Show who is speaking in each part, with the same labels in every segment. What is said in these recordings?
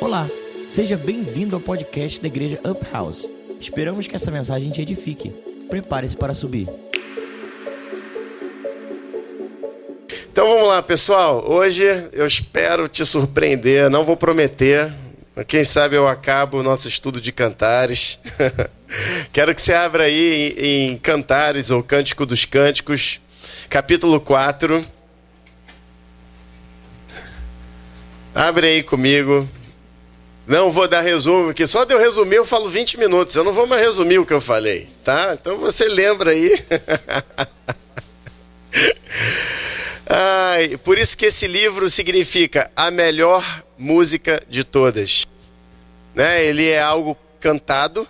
Speaker 1: Olá, seja bem-vindo ao podcast da Igreja Up House. Esperamos que essa mensagem te edifique. Prepare-se para subir.
Speaker 2: Então vamos lá, pessoal. Hoje eu espero te surpreender, não vou prometer. Quem sabe eu acabo o nosso estudo de cantares. Quero que você abra aí em, em Cantares ou Cântico dos Cânticos, capítulo 4. Abre aí comigo. Não vou dar resumo, porque só de eu resumir eu falo 20 minutos. Eu não vou mais resumir o que eu falei, tá? Então você lembra aí. Ai, por isso que esse livro significa a melhor música de todas. Né? Ele é algo cantado.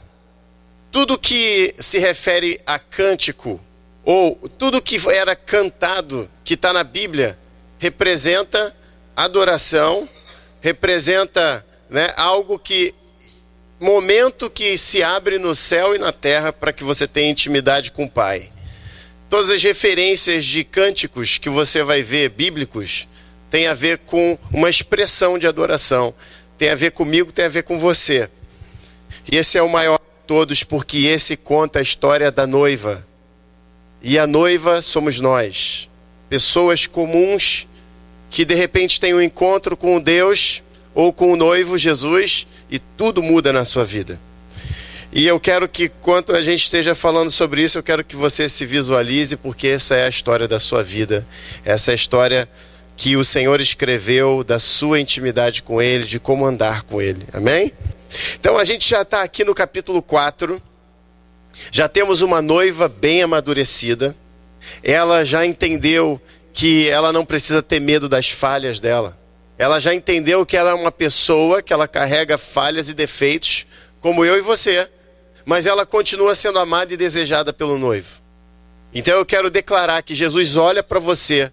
Speaker 2: Tudo que se refere a cântico, ou tudo que era cantado, que está na Bíblia, representa adoração, representa né, algo que. momento que se abre no céu e na terra para que você tenha intimidade com o Pai. Todas as referências de cânticos que você vai ver bíblicos tem a ver com uma expressão de adoração. Tem a ver comigo, tem a ver com você. E esse é o maior de todos, porque esse conta a história da noiva. E a noiva somos nós. Pessoas comuns que de repente têm um encontro com Deus ou com o noivo Jesus e tudo muda na sua vida. E eu quero que, quando a gente esteja falando sobre isso, eu quero que você se visualize, porque essa é a história da sua vida. Essa é a história que o Senhor escreveu da sua intimidade com Ele, de como andar com Ele. Amém? Então a gente já está aqui no capítulo 4. Já temos uma noiva bem amadurecida. Ela já entendeu que ela não precisa ter medo das falhas dela. Ela já entendeu que ela é uma pessoa que ela carrega falhas e defeitos, como eu e você mas ela continua sendo amada e desejada pelo noivo. Então eu quero declarar que Jesus olha para você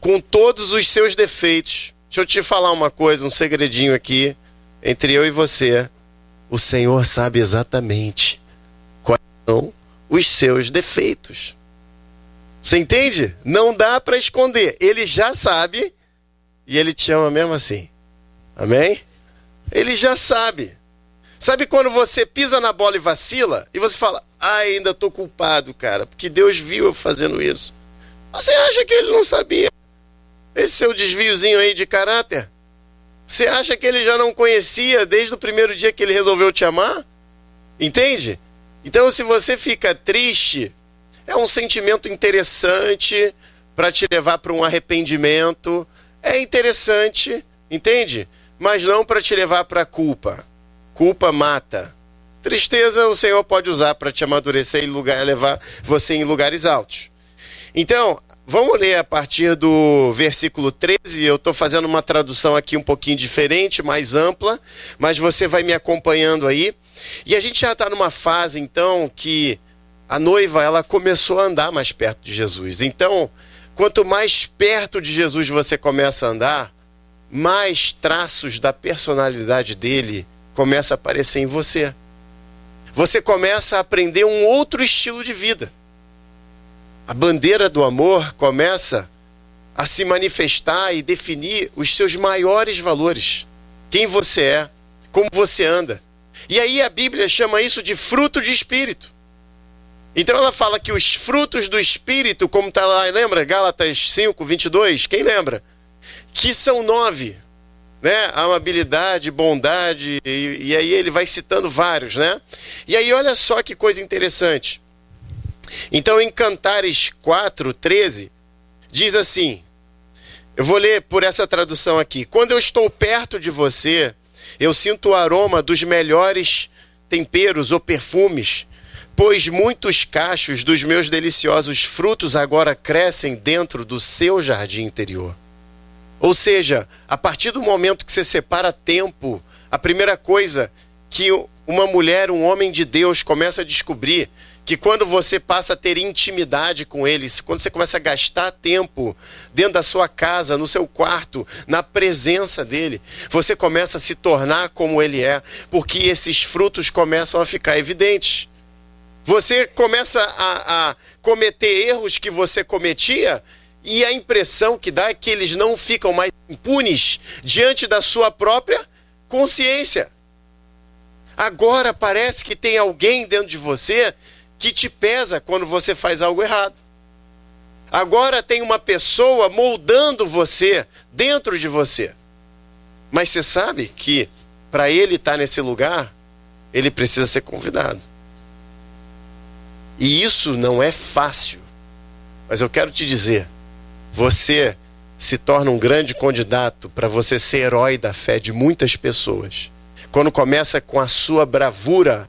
Speaker 2: com todos os seus defeitos. Deixa eu te falar uma coisa, um segredinho aqui entre eu e você. O Senhor sabe exatamente quais são os seus defeitos. Você entende? Não dá para esconder. Ele já sabe e ele te ama mesmo assim. Amém? Ele já sabe. Sabe quando você pisa na bola e vacila e você fala: ah, ainda tô culpado, cara, porque Deus viu eu fazendo isso. Você acha que ele não sabia? Esse seu desviozinho aí de caráter? Você acha que ele já não conhecia desde o primeiro dia que ele resolveu te amar? Entende? Então, se você fica triste, é um sentimento interessante para te levar para um arrependimento. É interessante, entende? Mas não para te levar para culpa. Culpa mata. Tristeza o Senhor pode usar para te amadurecer e lugar, levar você em lugares altos. Então, vamos ler a partir do versículo 13. Eu estou fazendo uma tradução aqui um pouquinho diferente, mais ampla, mas você vai me acompanhando aí. E a gente já está numa fase, então, que a noiva ela começou a andar mais perto de Jesus. Então, quanto mais perto de Jesus você começa a andar, mais traços da personalidade dele começa a aparecer em você. Você começa a aprender um outro estilo de vida. A bandeira do amor começa a se manifestar e definir os seus maiores valores. Quem você é, como você anda. E aí a Bíblia chama isso de fruto de espírito. Então ela fala que os frutos do espírito, como está lá, lembra? Gálatas 5, 22, quem lembra? Que são nove né? Amabilidade, bondade, e, e, aí ele vai citando vários, né? E aí olha só que coisa interessante. Então em Cantares 4, 13, diz assim: eu vou ler por essa tradução aqui. Quando eu estou perto de você, eu sinto o aroma dos melhores temperos ou perfumes, pois muitos cachos dos meus deliciosos frutos agora crescem dentro do seu jardim interior. Ou seja, a partir do momento que você separa tempo, a primeira coisa que uma mulher, um homem de Deus começa a descobrir que quando você passa a ter intimidade com ele, quando você começa a gastar tempo dentro da sua casa, no seu quarto, na presença dele, você começa a se tornar como ele é, porque esses frutos começam a ficar evidentes. Você começa a, a cometer erros que você cometia e a impressão que dá é que eles não ficam mais impunes diante da sua própria consciência. Agora parece que tem alguém dentro de você que te pesa quando você faz algo errado. Agora tem uma pessoa moldando você dentro de você. Mas você sabe que para ele estar tá nesse lugar, ele precisa ser convidado. E isso não é fácil. Mas eu quero te dizer, você se torna um grande candidato para você ser herói da fé de muitas pessoas. Quando começa com a sua bravura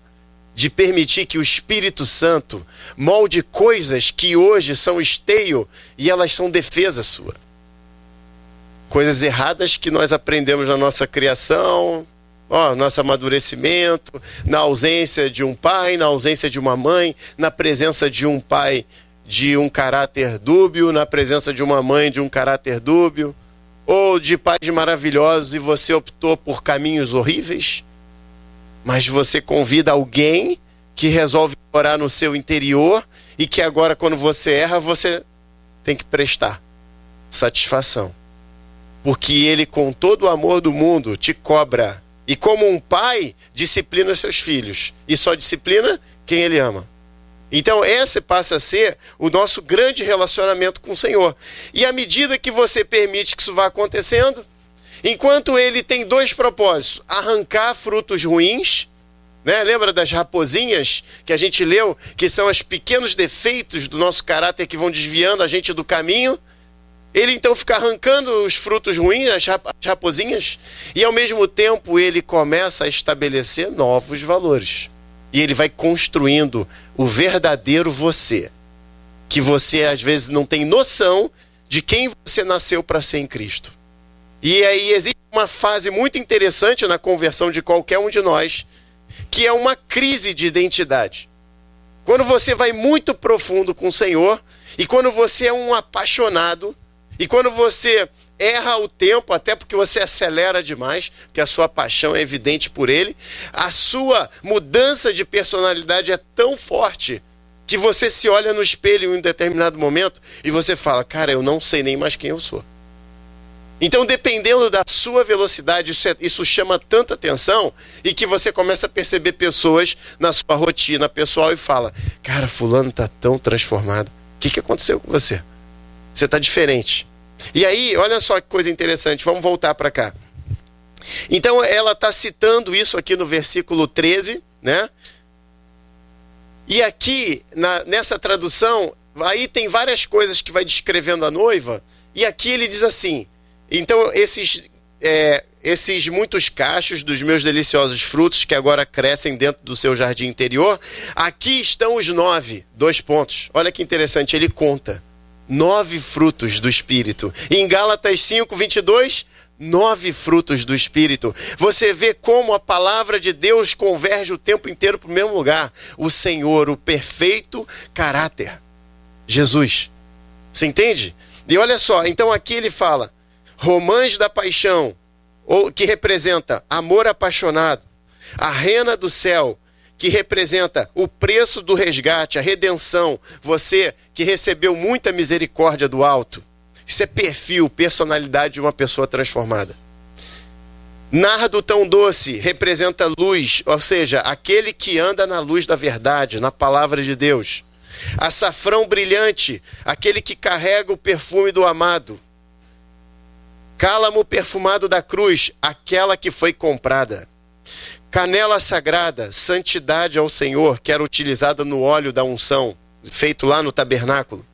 Speaker 2: de permitir que o Espírito Santo molde coisas que hoje são esteio e elas são defesa sua. Coisas erradas que nós aprendemos na nossa criação, ó, nosso amadurecimento, na ausência de um pai, na ausência de uma mãe, na presença de um pai de um caráter dúbio, na presença de uma mãe de um caráter dúbio, ou de pais maravilhosos e você optou por caminhos horríveis mas você convida alguém que resolve orar no seu interior e que agora, quando você erra, você tem que prestar satisfação. Porque ele, com todo o amor do mundo, te cobra. E como um pai, disciplina seus filhos. E só disciplina quem ele ama. Então, esse passa a ser o nosso grande relacionamento com o Senhor. E à medida que você permite que isso vá acontecendo, Enquanto ele tem dois propósitos: arrancar frutos ruins, né? Lembra das raposinhas que a gente leu, que são os pequenos defeitos do nosso caráter que vão desviando a gente do caminho? Ele então fica arrancando os frutos ruins, as raposinhas, e ao mesmo tempo ele começa a estabelecer novos valores. E ele vai construindo o verdadeiro você, que você às vezes não tem noção de quem você nasceu para ser em Cristo. E aí existe uma fase muito interessante na conversão de qualquer um de nós, que é uma crise de identidade. Quando você vai muito profundo com o Senhor, e quando você é um apaixonado, e quando você erra o tempo, até porque você acelera demais, que a sua paixão é evidente por ele, a sua mudança de personalidade é tão forte que você se olha no espelho em um determinado momento e você fala: Cara, eu não sei nem mais quem eu sou. Então, dependendo da sua velocidade, isso, é, isso, chama tanta atenção e que você começa a perceber pessoas na sua rotina pessoal e fala: Cara, Fulano está tão transformado. O que, que aconteceu com você? Você está diferente. E aí, olha só que coisa interessante, vamos voltar para cá. Então, ela está citando isso aqui no versículo 13, né? E aqui, na, nessa tradução, aí tem várias coisas que vai descrevendo a noiva, e aqui ele diz assim então, esses, é, esses muitos cachos dos meus deliciosos frutos que agora crescem dentro do seu jardim interior, aqui estão os nove, dois pontos. Olha que interessante, ele conta. Nove frutos do Espírito. em Gálatas 5, 22, nove frutos do Espírito. Você vê como a palavra de Deus converge o tempo inteiro para o mesmo lugar. O Senhor, o perfeito caráter. Jesus. Você entende? E olha só, então aqui ele fala: Romãs da paixão, ou que representa amor apaixonado. A rena do céu, que representa o preço do resgate, a redenção. Você que recebeu muita misericórdia do alto. Isso é perfil, personalidade de uma pessoa transformada. Nardo tão doce representa luz, ou seja, aquele que anda na luz da verdade, na palavra de Deus. Açafrão brilhante, aquele que carrega o perfume do amado. Cálamo perfumado da cruz, aquela que foi comprada. Canela sagrada, santidade ao Senhor, que era utilizada no óleo da unção, feito lá no tabernáculo.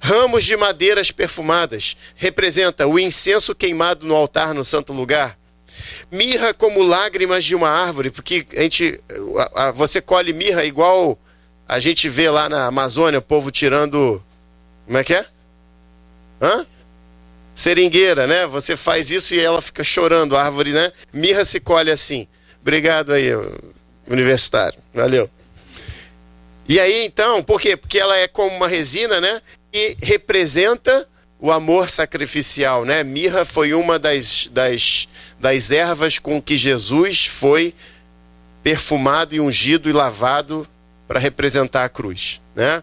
Speaker 2: Ramos de madeiras perfumadas, representa o incenso queimado no altar no santo lugar. Mirra como lágrimas de uma árvore, porque a gente, a, a, você colhe mirra igual a gente vê lá na Amazônia, o povo tirando. Como é que é? Hã? seringueira, né? Você faz isso e ela fica chorando, a árvore, né? Mirra se colhe assim. Obrigado aí, universitário. Valeu. E aí, então, por quê? Porque ela é como uma resina, né? E representa o amor sacrificial, né? Mirra foi uma das, das, das ervas com que Jesus foi perfumado e ungido e lavado para representar a cruz. Né?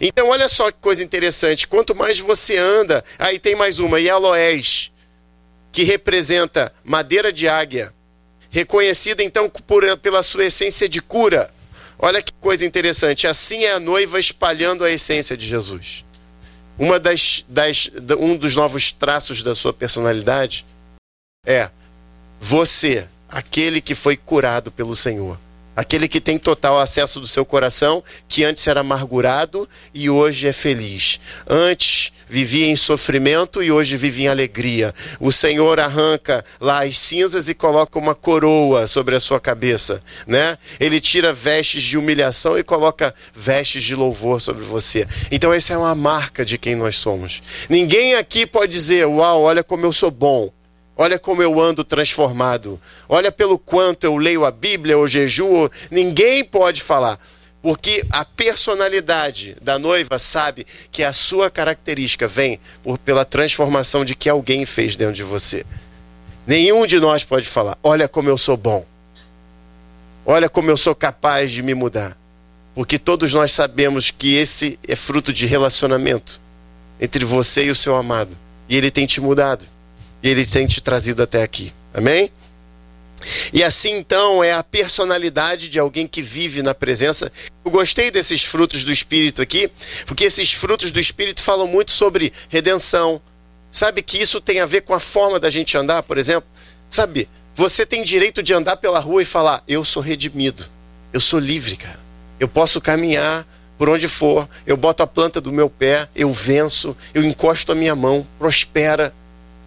Speaker 2: Então, olha só que coisa interessante. Quanto mais você anda, aí tem mais uma, e aloés, que representa madeira de águia, reconhecida então por, pela sua essência de cura. Olha que coisa interessante. Assim é a noiva espalhando a essência de Jesus. Uma das, das, um dos novos traços da sua personalidade é você, aquele que foi curado pelo Senhor. Aquele que tem total acesso do seu coração, que antes era amargurado e hoje é feliz. Antes vivia em sofrimento e hoje vive em alegria. O Senhor arranca lá as cinzas e coloca uma coroa sobre a sua cabeça, né? Ele tira vestes de humilhação e coloca vestes de louvor sobre você. Então essa é uma marca de quem nós somos. Ninguém aqui pode dizer: "Uau, olha como eu sou bom". Olha como eu ando transformado. Olha pelo quanto eu leio a Bíblia ou jejuo. Ninguém pode falar. Porque a personalidade da noiva sabe que a sua característica vem por, pela transformação de que alguém fez dentro de você. Nenhum de nós pode falar: Olha como eu sou bom. Olha como eu sou capaz de me mudar. Porque todos nós sabemos que esse é fruto de relacionamento entre você e o seu amado. E ele tem te mudado. E ele tem te trazido até aqui. Amém? E assim então é a personalidade de alguém que vive na presença. Eu gostei desses frutos do Espírito aqui, porque esses frutos do Espírito falam muito sobre redenção. Sabe que isso tem a ver com a forma da gente andar, por exemplo? Sabe, você tem direito de andar pela rua e falar: Eu sou redimido, eu sou livre, cara. Eu posso caminhar por onde for, eu boto a planta do meu pé, eu venço, eu encosto a minha mão, prospera.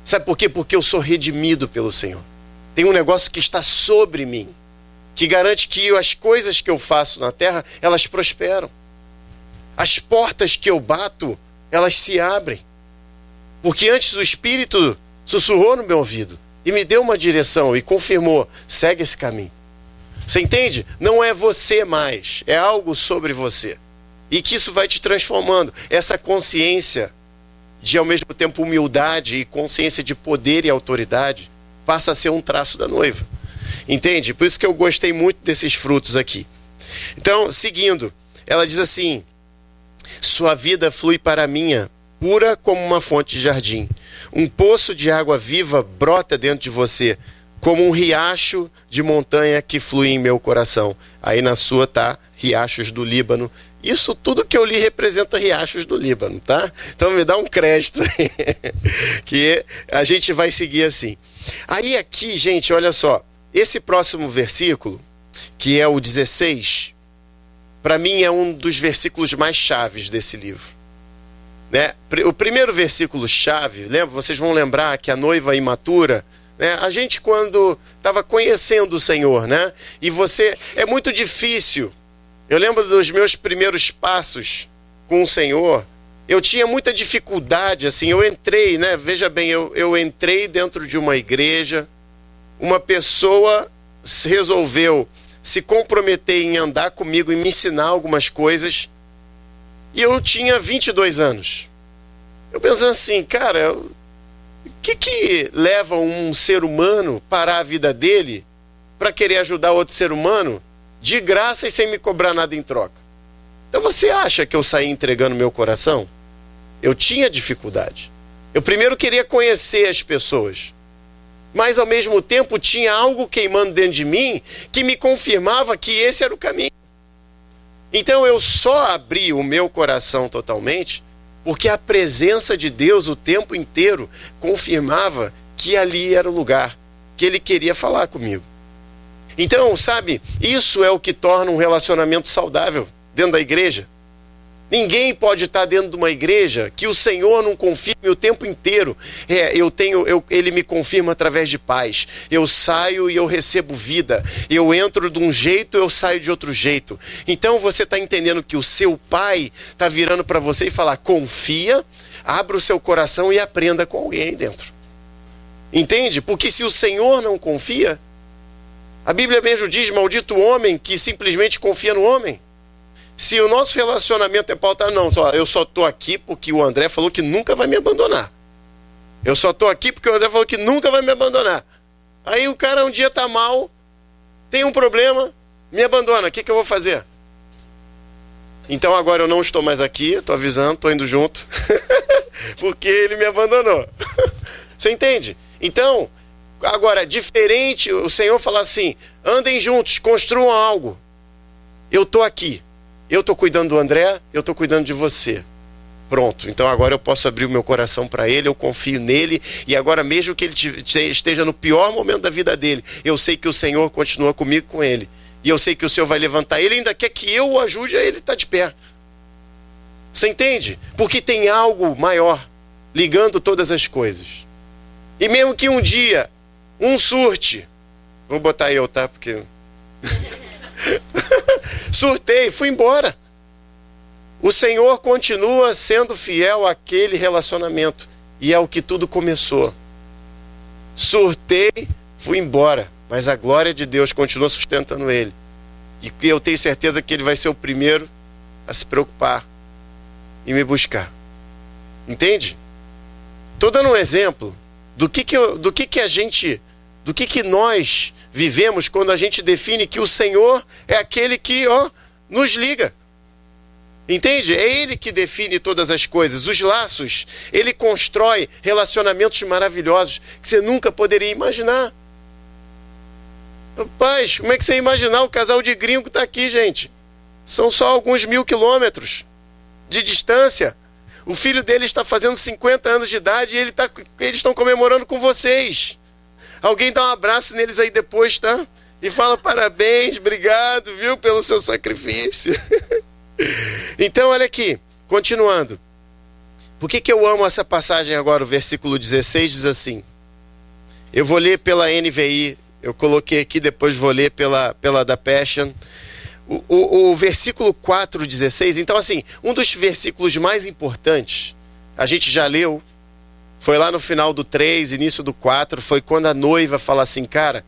Speaker 2: Sabe por quê? Porque eu sou redimido pelo Senhor. Tem um negócio que está sobre mim, que garante que as coisas que eu faço na terra, elas prosperam. As portas que eu bato, elas se abrem. Porque antes o Espírito sussurrou no meu ouvido e me deu uma direção e confirmou: segue esse caminho. Você entende? Não é você mais, é algo sobre você. E que isso vai te transformando. Essa consciência de, ao mesmo tempo, humildade e consciência de poder e autoridade passa a ser um traço da noiva. Entende? Por isso que eu gostei muito desses frutos aqui. Então, seguindo, ela diz assim: Sua vida flui para a minha, pura como uma fonte de jardim. Um poço de água viva brota dentro de você, como um riacho de montanha que flui em meu coração. Aí na sua tá riachos do Líbano. Isso tudo que eu li representa riachos do Líbano, tá? Então me dá um crédito que a gente vai seguir assim. Aí aqui, gente, olha só, esse próximo versículo, que é o 16, para mim é um dos versículos mais chaves desse livro. Né? O primeiro versículo chave, lembra? Vocês vão lembrar que a noiva imatura, né? A gente quando estava conhecendo o Senhor, né? E você é muito difícil. Eu lembro dos meus primeiros passos com o Senhor eu tinha muita dificuldade, assim, eu entrei, né? Veja bem, eu, eu entrei dentro de uma igreja, uma pessoa resolveu se comprometer em andar comigo e me ensinar algumas coisas, e eu tinha 22 anos. Eu pensando assim, cara, o que que leva um ser humano parar a vida dele para querer ajudar outro ser humano de graça e sem me cobrar nada em troca? Então você acha que eu saí entregando meu coração? Eu tinha dificuldade. Eu primeiro queria conhecer as pessoas. Mas ao mesmo tempo tinha algo queimando dentro de mim que me confirmava que esse era o caminho. Então eu só abri o meu coração totalmente porque a presença de Deus o tempo inteiro confirmava que ali era o lugar, que ele queria falar comigo. Então, sabe, isso é o que torna um relacionamento saudável dentro da igreja. Ninguém pode estar dentro de uma igreja que o Senhor não confirme o tempo inteiro. É, eu tenho, eu, ele me confirma através de paz. Eu saio e eu recebo vida. Eu entro de um jeito, eu saio de outro jeito. Então você está entendendo que o seu pai está virando para você e falar: confia, abra o seu coração e aprenda com alguém dentro. Entende? Porque se o Senhor não confia, a Bíblia mesmo diz: maldito homem que simplesmente confia no homem. Se o nosso relacionamento é pautado, não, só, eu só tô aqui porque o André falou que nunca vai me abandonar. Eu só tô aqui porque o André falou que nunca vai me abandonar. Aí o cara um dia tá mal, tem um problema, me abandona. O que, que eu vou fazer? Então agora eu não estou mais aqui, tô avisando, tô indo junto, porque ele me abandonou. Você entende? Então, Agora, diferente, o Senhor fala assim: andem juntos, construam algo. Eu estou aqui. Eu estou cuidando do André, eu estou cuidando de você. Pronto, então agora eu posso abrir o meu coração para ele, eu confio nele, e agora, mesmo que ele esteja no pior momento da vida dele, eu sei que o Senhor continua comigo com ele. E eu sei que o Senhor vai levantar ele, ainda quer que eu o ajude a ele estar tá de pé. Você entende? Porque tem algo maior ligando todas as coisas. E mesmo que um dia um surte, vou botar eu, tá? Porque. Surtei, fui embora. O Senhor continua sendo fiel àquele relacionamento. E é o que tudo começou. Surtei, fui embora. Mas a glória de Deus continua sustentando ele. E eu tenho certeza que ele vai ser o primeiro a se preocupar e me buscar. Entende? Estou dando um exemplo do que, que, eu, do que, que a gente, do que, que nós vivemos quando a gente define que o Senhor é aquele que ó, nos liga. Entende? É Ele que define todas as coisas, os laços. Ele constrói relacionamentos maravilhosos que você nunca poderia imaginar. Rapaz, como é que você ia imaginar o casal de gringo que está aqui, gente? São só alguns mil quilômetros de distância. O filho dele está fazendo 50 anos de idade e ele tá, eles estão comemorando com vocês. Alguém dá um abraço neles aí depois, tá? E fala parabéns, obrigado, viu, pelo seu sacrifício. então, olha aqui, continuando. Por que, que eu amo essa passagem agora? O versículo 16 diz assim. Eu vou ler pela NVI, eu coloquei aqui, depois vou ler pela, pela da Passion. O, o, o versículo 4, 16. Então, assim, um dos versículos mais importantes, a gente já leu, foi lá no final do 3, início do 4, foi quando a noiva fala assim, cara,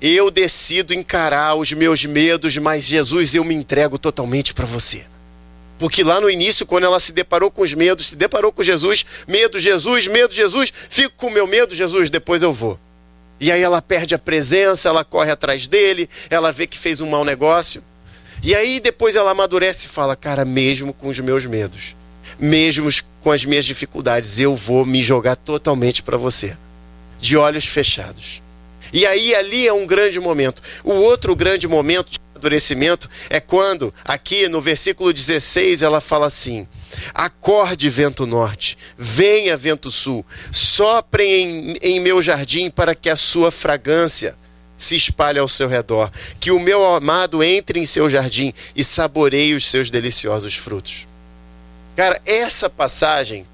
Speaker 2: eu decido encarar os meus medos, mas Jesus, eu me entrego totalmente para você. Porque lá no início, quando ela se deparou com os medos, se deparou com Jesus, medo, Jesus, medo, Jesus, fico com meu medo, Jesus, depois eu vou. E aí ela perde a presença, ela corre atrás dele, ela vê que fez um mau negócio. E aí depois ela amadurece e fala: Cara, mesmo com os meus medos, mesmo com as minhas dificuldades, eu vou me jogar totalmente para você, de olhos fechados. E aí ali é um grande momento. O outro grande momento de amadurecimento é quando, aqui no versículo 16, ela fala assim: Acorde vento norte, venha vento sul, soprem em, em meu jardim para que a sua fragrância se espalhe ao seu redor, que o meu amado entre em seu jardim e saboreie os seus deliciosos frutos. Cara, essa passagem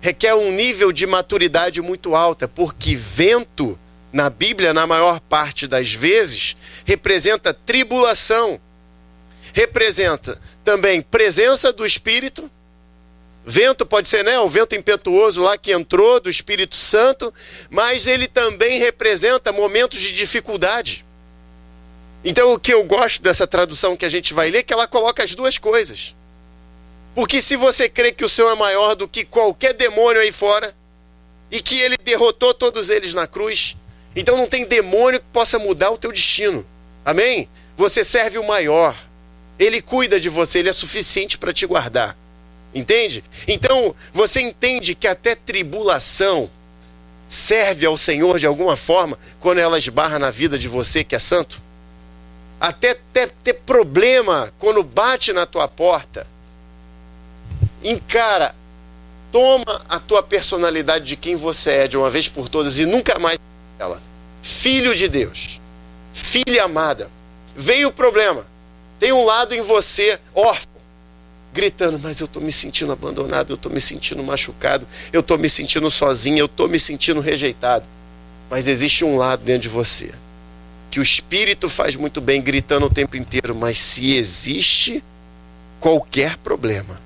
Speaker 2: requer um nível de maturidade muito alta, porque vento na Bíblia, na maior parte das vezes, representa tribulação, representa também presença do Espírito. Vento pode ser, né, o vento impetuoso lá que entrou do Espírito Santo, mas ele também representa momentos de dificuldade. Então, o que eu gosto dessa tradução que a gente vai ler é que ela coloca as duas coisas. Porque se você crê que o Senhor é maior do que qualquer demônio aí fora, e que ele derrotou todos eles na cruz, então não tem demônio que possa mudar o teu destino. Amém? Você serve o maior. Ele cuida de você, ele é suficiente para te guardar. Entende? Então, você entende que até tribulação serve ao Senhor de alguma forma quando ela esbarra na vida de você que é santo? Até ter, ter problema quando bate na tua porta. Encara, toma a tua personalidade de quem você é de uma vez por todas e nunca mais ela. Filho de Deus, filha amada. Veio o problema. Tem um lado em você órfão, gritando, mas eu estou me sentindo abandonado, eu estou me sentindo machucado, eu estou me sentindo sozinho, eu estou me sentindo rejeitado. Mas existe um lado dentro de você que o espírito faz muito bem gritando o tempo inteiro, mas se existe qualquer problema,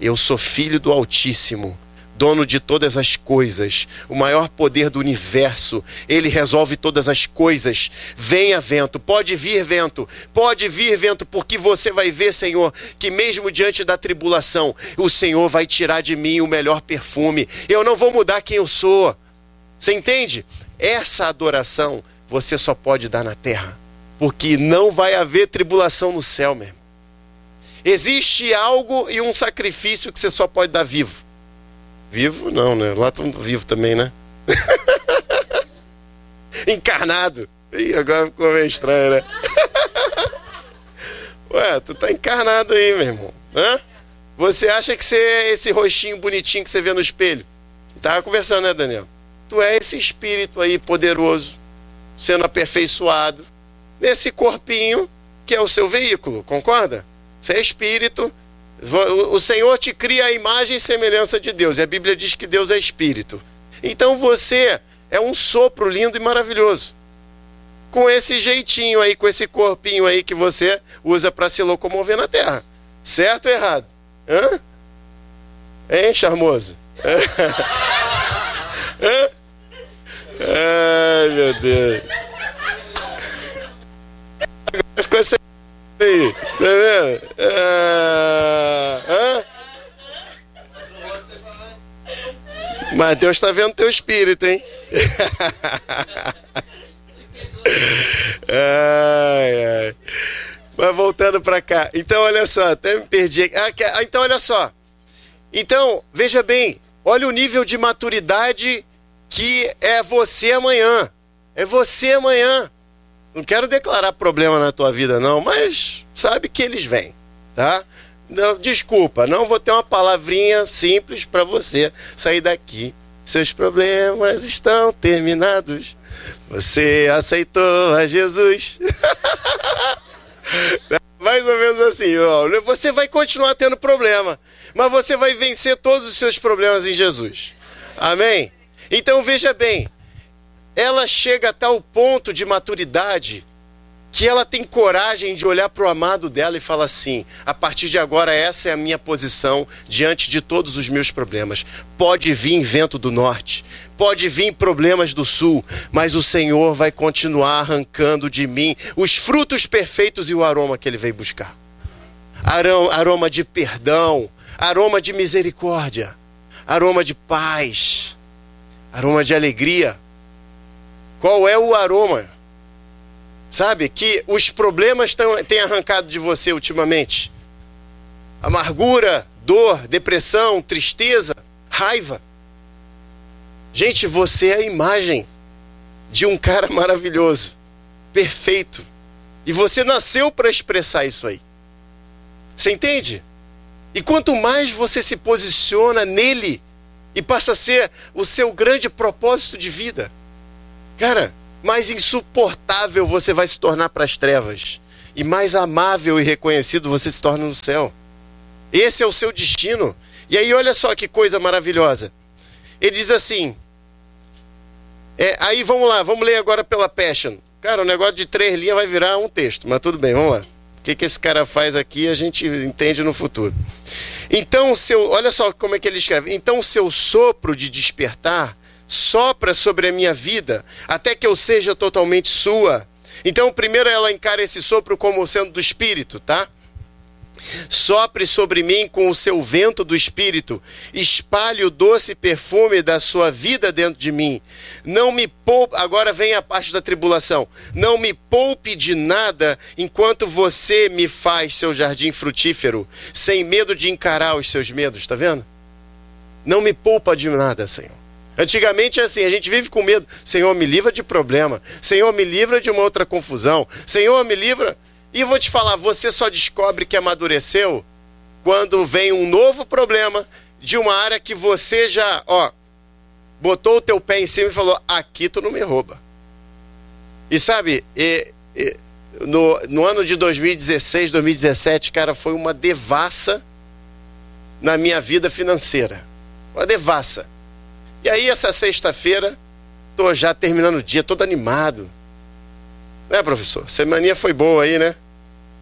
Speaker 2: eu sou filho do Altíssimo dono de todas as coisas, o maior poder do universo. Ele resolve todas as coisas. Venha vento, pode vir vento, pode vir vento, porque você vai ver, Senhor, que mesmo diante da tribulação, o Senhor vai tirar de mim o melhor perfume. Eu não vou mudar quem eu sou. Você entende? Essa adoração você só pode dar na terra, porque não vai haver tribulação no céu mesmo. Existe algo e um sacrifício que você só pode dar vivo. Vivo não, né? Lá mundo vivo também, né? encarnado. Ih, agora ficou meio estranho, né? Ué, tu tá encarnado aí, meu irmão. Hã? Você acha que você é esse rostinho bonitinho que você vê no espelho? Tava conversando, né, Daniel? Tu é esse espírito aí poderoso, sendo aperfeiçoado, nesse corpinho que é o seu veículo, concorda? Você é espírito. O Senhor te cria a imagem e semelhança de Deus. E a Bíblia diz que Deus é espírito. Então você é um sopro lindo e maravilhoso. Com esse jeitinho aí, com esse corpinho aí que você usa para se locomover na terra. Certo ou errado? Hã? Hein, charmoso? Hã? Ai, meu Deus. Agora ficou sem aí. Tá vendo? Ah, hã? Mas Deus está vendo teu espírito, hein? ai, ai. Mas voltando para cá. Então, olha só, até me perdi. Ah, ah, então, olha só. Então, veja bem. Olha o nível de maturidade que é você amanhã. É você amanhã. Não quero declarar problema na tua vida, não, mas sabe que eles vêm, tá? Não, desculpa, não vou ter uma palavrinha simples para você sair daqui. Seus problemas estão terminados. Você aceitou a Jesus. Mais ou menos assim, ó. Você vai continuar tendo problema, mas você vai vencer todos os seus problemas em Jesus. Amém? Então veja bem, ela chega a tal ponto de maturidade que ela tem coragem de olhar para o amado dela e falar assim: a partir de agora, essa é a minha posição diante de todos os meus problemas. Pode vir vento do norte, pode vir problemas do sul, mas o Senhor vai continuar arrancando de mim os frutos perfeitos e o aroma que ele veio buscar aroma de perdão, aroma de misericórdia, aroma de paz, aroma de alegria. Qual é o aroma? Sabe que os problemas têm arrancado de você ultimamente? Amargura, dor, depressão, tristeza, raiva. Gente, você é a imagem de um cara maravilhoso, perfeito. E você nasceu para expressar isso aí. Você entende? E quanto mais você se posiciona nele e passa a ser o seu grande propósito de vida, cara, mais insuportável você vai se tornar para as trevas e mais amável e reconhecido você se torna no céu. Esse é o seu destino. E aí, olha só que coisa maravilhosa. Ele diz assim: é, aí vamos lá, vamos ler agora pela Passion. Cara, o negócio de três linhas vai virar um texto, mas tudo bem, vamos lá. O que, que esse cara faz aqui a gente entende no futuro. Então, seu, olha só como é que ele escreve. Então, seu sopro de despertar sopra sobre a minha vida até que eu seja totalmente sua. Então, primeiro ela encara esse sopro como sendo do espírito, tá? Sopre sobre mim com o seu vento do espírito, espalhe o doce perfume da sua vida dentro de mim. Não me poupe, agora vem a parte da tribulação. Não me poupe de nada enquanto você me faz seu jardim frutífero, sem medo de encarar os seus medos, tá vendo? Não me poupa de nada, Senhor. Antigamente é assim, a gente vive com medo. Senhor, me livra de problema. Senhor, me livra de uma outra confusão. Senhor, me livra e vou te falar, você só descobre que amadureceu quando vem um novo problema de uma área que você já, ó, botou o teu pé em cima e falou: aqui tu não me rouba. E sabe, e, e, no, no ano de 2016, 2017, cara, foi uma devassa na minha vida financeira. Uma devassa. E aí, essa sexta-feira, tô já terminando o dia, todo animado né, professor? Semaninha foi boa aí, né?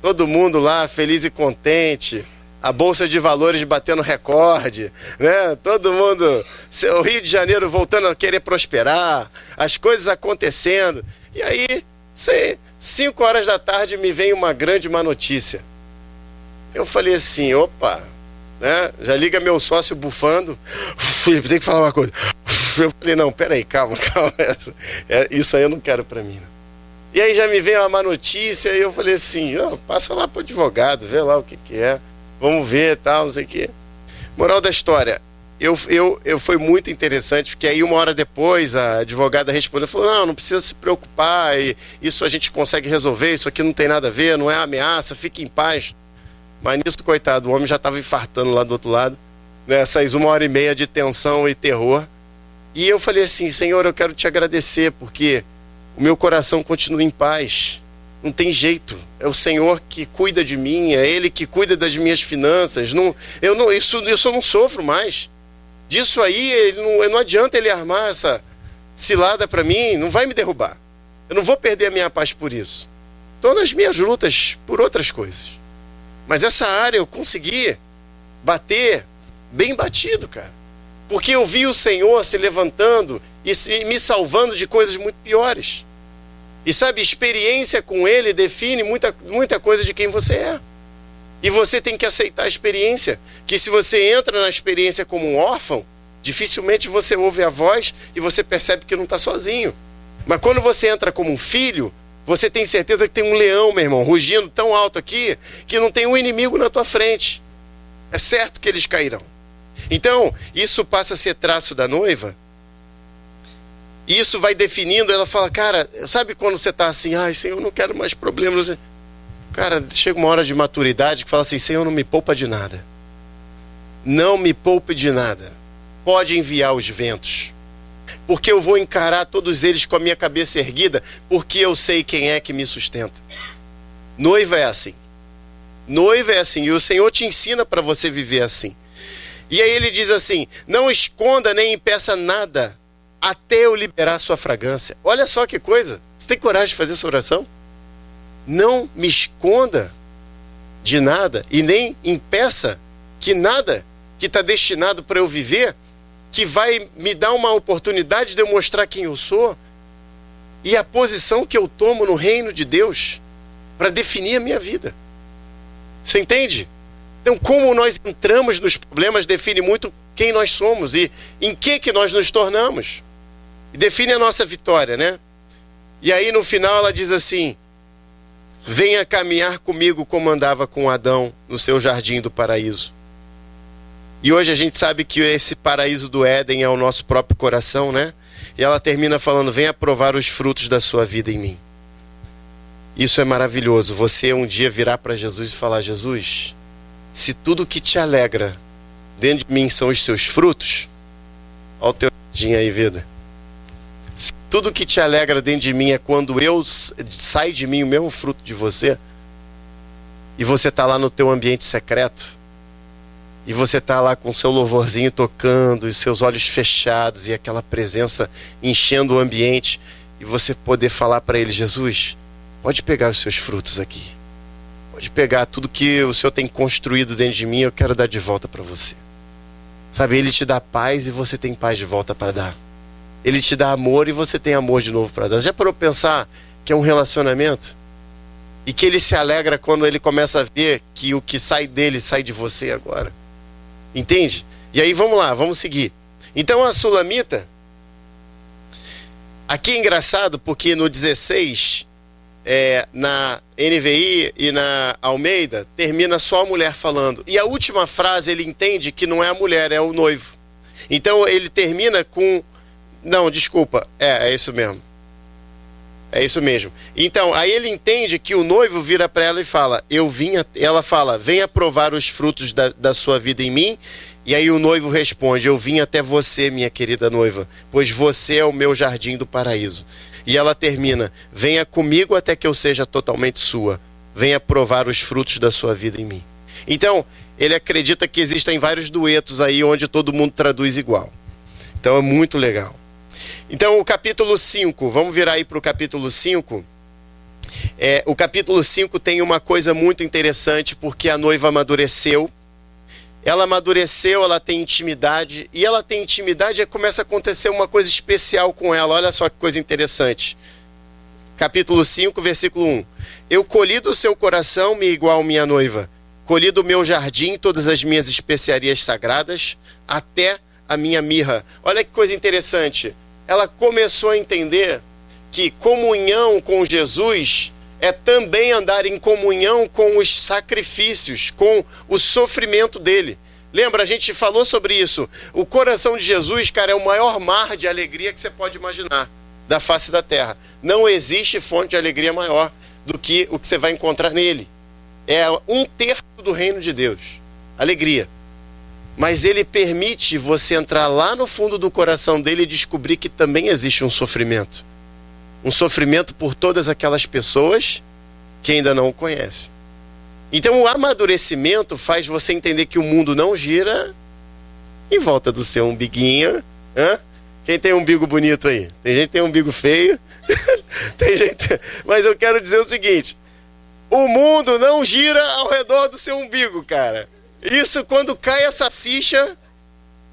Speaker 2: Todo mundo lá feliz e contente. A bolsa de valores batendo recorde, né? Todo mundo, o Rio de Janeiro voltando a querer prosperar, as coisas acontecendo. E aí, sei, cinco horas da tarde me vem uma grande má notícia. Eu falei assim, opa, né? Já liga meu sócio bufando. Tem que falar uma coisa. Eu falei, não, peraí, calma, calma. Isso aí eu não quero para mim. E aí já me veio uma má notícia e eu falei assim, oh, passa lá pro advogado, vê lá o que que é, vamos ver tal, não sei o que. Moral da história, eu, eu, eu foi muito interessante, porque aí uma hora depois a advogada respondeu, falou, não, não precisa se preocupar, isso a gente consegue resolver, isso aqui não tem nada a ver, não é ameaça, fique em paz. Mas nisso, coitado, o homem já estava infartando lá do outro lado, nessas né, uma hora e meia de tensão e terror. E eu falei assim, Senhor, eu quero te agradecer, porque o meu coração continua em paz. Não tem jeito. É o Senhor que cuida de mim, é Ele que cuida das minhas finanças. Não, eu não, isso, isso eu não sofro mais. Disso aí, não, não adianta ele armar essa cilada para mim, não vai me derrubar. Eu não vou perder a minha paz por isso. Estou nas minhas lutas por outras coisas. Mas essa área eu consegui bater bem batido, cara. Porque eu vi o Senhor se levantando e me salvando de coisas muito piores. E sabe, experiência com Ele define muita, muita coisa de quem você é. E você tem que aceitar a experiência. Que se você entra na experiência como um órfão, dificilmente você ouve a voz e você percebe que não está sozinho. Mas quando você entra como um filho, você tem certeza que tem um leão, meu irmão, rugindo tão alto aqui que não tem um inimigo na tua frente. É certo que eles cairão. Então, isso passa a ser traço da noiva. Isso vai definindo, ela fala, cara, sabe quando você está assim, ai, Senhor, não quero mais problemas. Cara, chega uma hora de maturidade que fala assim, Senhor, não me poupa de nada. Não me poupe de nada. Pode enviar os ventos porque eu vou encarar todos eles com a minha cabeça erguida, porque eu sei quem é que me sustenta. Noiva é assim. Noiva é assim. E o Senhor te ensina para você viver assim. E aí ele diz assim: não esconda nem impeça nada até eu liberar sua fragrância. Olha só que coisa. Você tem coragem de fazer essa oração? Não me esconda de nada e nem impeça que nada que está destinado para eu viver que vai me dar uma oportunidade de eu mostrar quem eu sou e a posição que eu tomo no reino de Deus para definir a minha vida. Você entende? Então, como nós entramos nos problemas define muito quem nós somos e em que que nós nos tornamos. E define a nossa vitória, né? E aí no final ela diz assim: Venha caminhar comigo como andava com Adão no seu jardim do paraíso. E hoje a gente sabe que esse paraíso do Éden é o nosso próprio coração, né? E ela termina falando: Venha provar os frutos da sua vida em mim. Isso é maravilhoso. Você um dia virar para Jesus e falar: Jesus, se tudo que te alegra dentro de mim são os seus frutos, olha o teu aí, vida. Se tudo que te alegra dentro de mim é quando eu sai de mim o mesmo fruto de você, e você está lá no teu ambiente secreto, e você está lá com seu louvorzinho tocando, e seus olhos fechados e aquela presença enchendo o ambiente, e você poder falar para ele: Jesus, pode pegar os seus frutos aqui, pode pegar tudo que o Senhor tem construído dentro de mim, eu quero dar de volta para você. Sabe, ele te dá paz e você tem paz de volta para dar. Ele te dá amor e você tem amor de novo para dar. Já parou pensar que é um relacionamento? E que ele se alegra quando ele começa a ver que o que sai dele sai de você agora. Entende? E aí vamos lá, vamos seguir. Então a Sulamita. Aqui é engraçado porque no 16, é, na NVI e na Almeida, termina só a mulher falando. E a última frase ele entende que não é a mulher, é o noivo. Então ele termina com. Não, desculpa, é, é isso mesmo. É isso mesmo. Então, aí ele entende que o noivo vira para ela e fala: Eu vim. Ela fala: Venha provar os frutos da, da sua vida em mim. E aí o noivo responde: Eu vim até você, minha querida noiva, pois você é o meu jardim do paraíso. E ela termina: Venha comigo até que eu seja totalmente sua. Venha provar os frutos da sua vida em mim. Então, ele acredita que existem vários duetos aí onde todo mundo traduz igual. Então é muito legal. Então, o capítulo 5, vamos virar aí para o capítulo 5. É, o capítulo 5 tem uma coisa muito interessante, porque a noiva amadureceu. Ela amadureceu, ela tem intimidade, e ela tem intimidade e começa a acontecer uma coisa especial com ela. Olha só que coisa interessante. Capítulo 5, versículo 1. Eu colhi do seu coração, me igual minha noiva. Colhi do meu jardim todas as minhas especiarias sagradas, até a minha mirra. Olha que coisa interessante ela começou a entender que comunhão com Jesus é também andar em comunhão com os sacrifícios, com o sofrimento dele. Lembra, a gente falou sobre isso. O coração de Jesus, cara, é o maior mar de alegria que você pode imaginar da face da terra. Não existe fonte de alegria maior do que o que você vai encontrar nele. É um terço do reino de Deus. Alegria. Mas ele permite você entrar lá no fundo do coração dele e descobrir que também existe um sofrimento. Um sofrimento por todas aquelas pessoas que ainda não o conhecem. Então o amadurecimento faz você entender que o mundo não gira em volta do seu umbiguinho. Hã? Quem tem um umbigo bonito aí? Tem gente que tem um umbigo feio. tem gente. Mas eu quero dizer o seguinte: o mundo não gira ao redor do seu umbigo, cara. Isso quando cai essa ficha,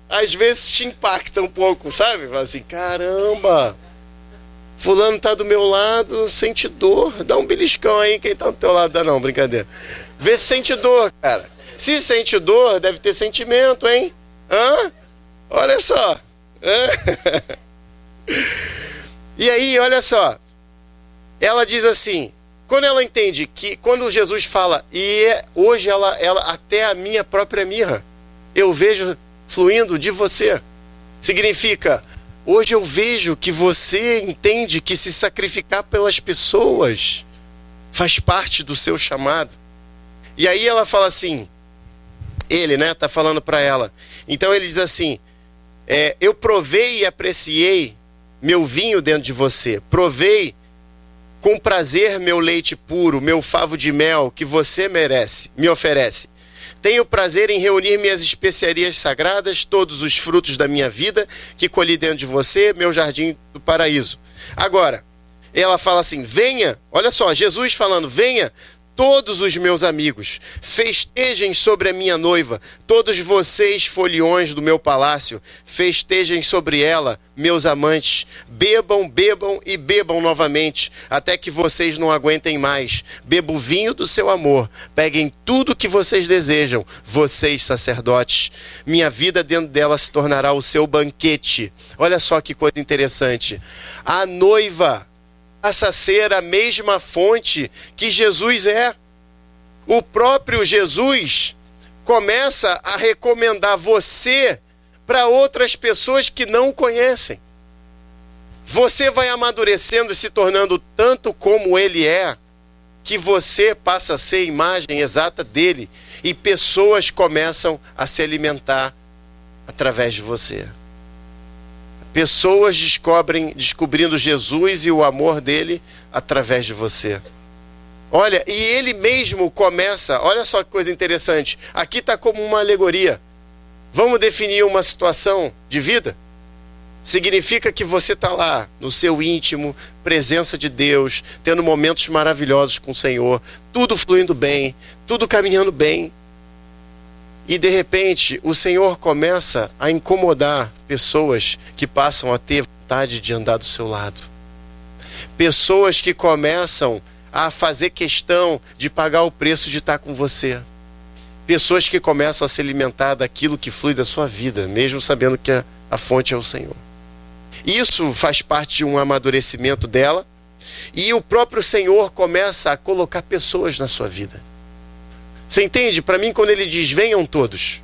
Speaker 2: às vezes te impacta um pouco, sabe? Fala assim, caramba, fulano tá do meu lado, sente dor, dá um beliscão aí, quem tá do teu lado dá não, brincadeira. Vê se sente dor, cara. Se sente dor, deve ter sentimento, hein? Hã? Olha só. Hã? E aí, olha só. Ela diz assim: quando ela entende que, quando Jesus fala, e é, hoje ela, ela, até a minha própria mirra, eu vejo fluindo de você. Significa, hoje eu vejo que você entende que se sacrificar pelas pessoas faz parte do seu chamado. E aí ela fala assim, ele, né, tá falando para ela. Então ele diz assim: é, eu provei e apreciei meu vinho dentro de você. Provei com prazer meu leite puro, meu favo de mel que você merece, me oferece. Tenho prazer em reunir minhas especiarias sagradas, todos os frutos da minha vida que colhi dentro de você, meu jardim do paraíso. Agora, ela fala assim: venha, olha só, Jesus falando: venha, todos os meus amigos, festejem sobre a minha noiva, todos vocês, foliões do meu palácio, festejem sobre ela, meus amantes, bebam, bebam e bebam novamente, até que vocês não aguentem mais. Beba o vinho do seu amor, peguem tudo que vocês desejam, vocês, sacerdotes. Minha vida dentro dela se tornará o seu banquete. Olha só que coisa interessante. A noiva passa a ser a mesma fonte que Jesus é. O próprio Jesus começa a recomendar você para outras pessoas que não conhecem. Você vai amadurecendo e se tornando tanto como ele é, que você passa a ser a imagem exata dele e pessoas começam a se alimentar através de você. Pessoas descobrem, descobrindo Jesus e o amor dele através de você. Olha, e ele mesmo começa, olha só que coisa interessante. Aqui está como uma alegoria. Vamos definir uma situação de vida? Significa que você está lá, no seu íntimo, presença de Deus, tendo momentos maravilhosos com o Senhor, tudo fluindo bem, tudo caminhando bem. E de repente o Senhor começa a incomodar pessoas que passam a ter vontade de andar do seu lado. Pessoas que começam a fazer questão de pagar o preço de estar com você. Pessoas que começam a se alimentar daquilo que flui da sua vida, mesmo sabendo que a, fonte é o Senhor. Isso faz parte de um amadurecimento dela, e o próprio Senhor começa a colocar pessoas na sua vida. Você entende? Para mim, quando ele diz: venham todos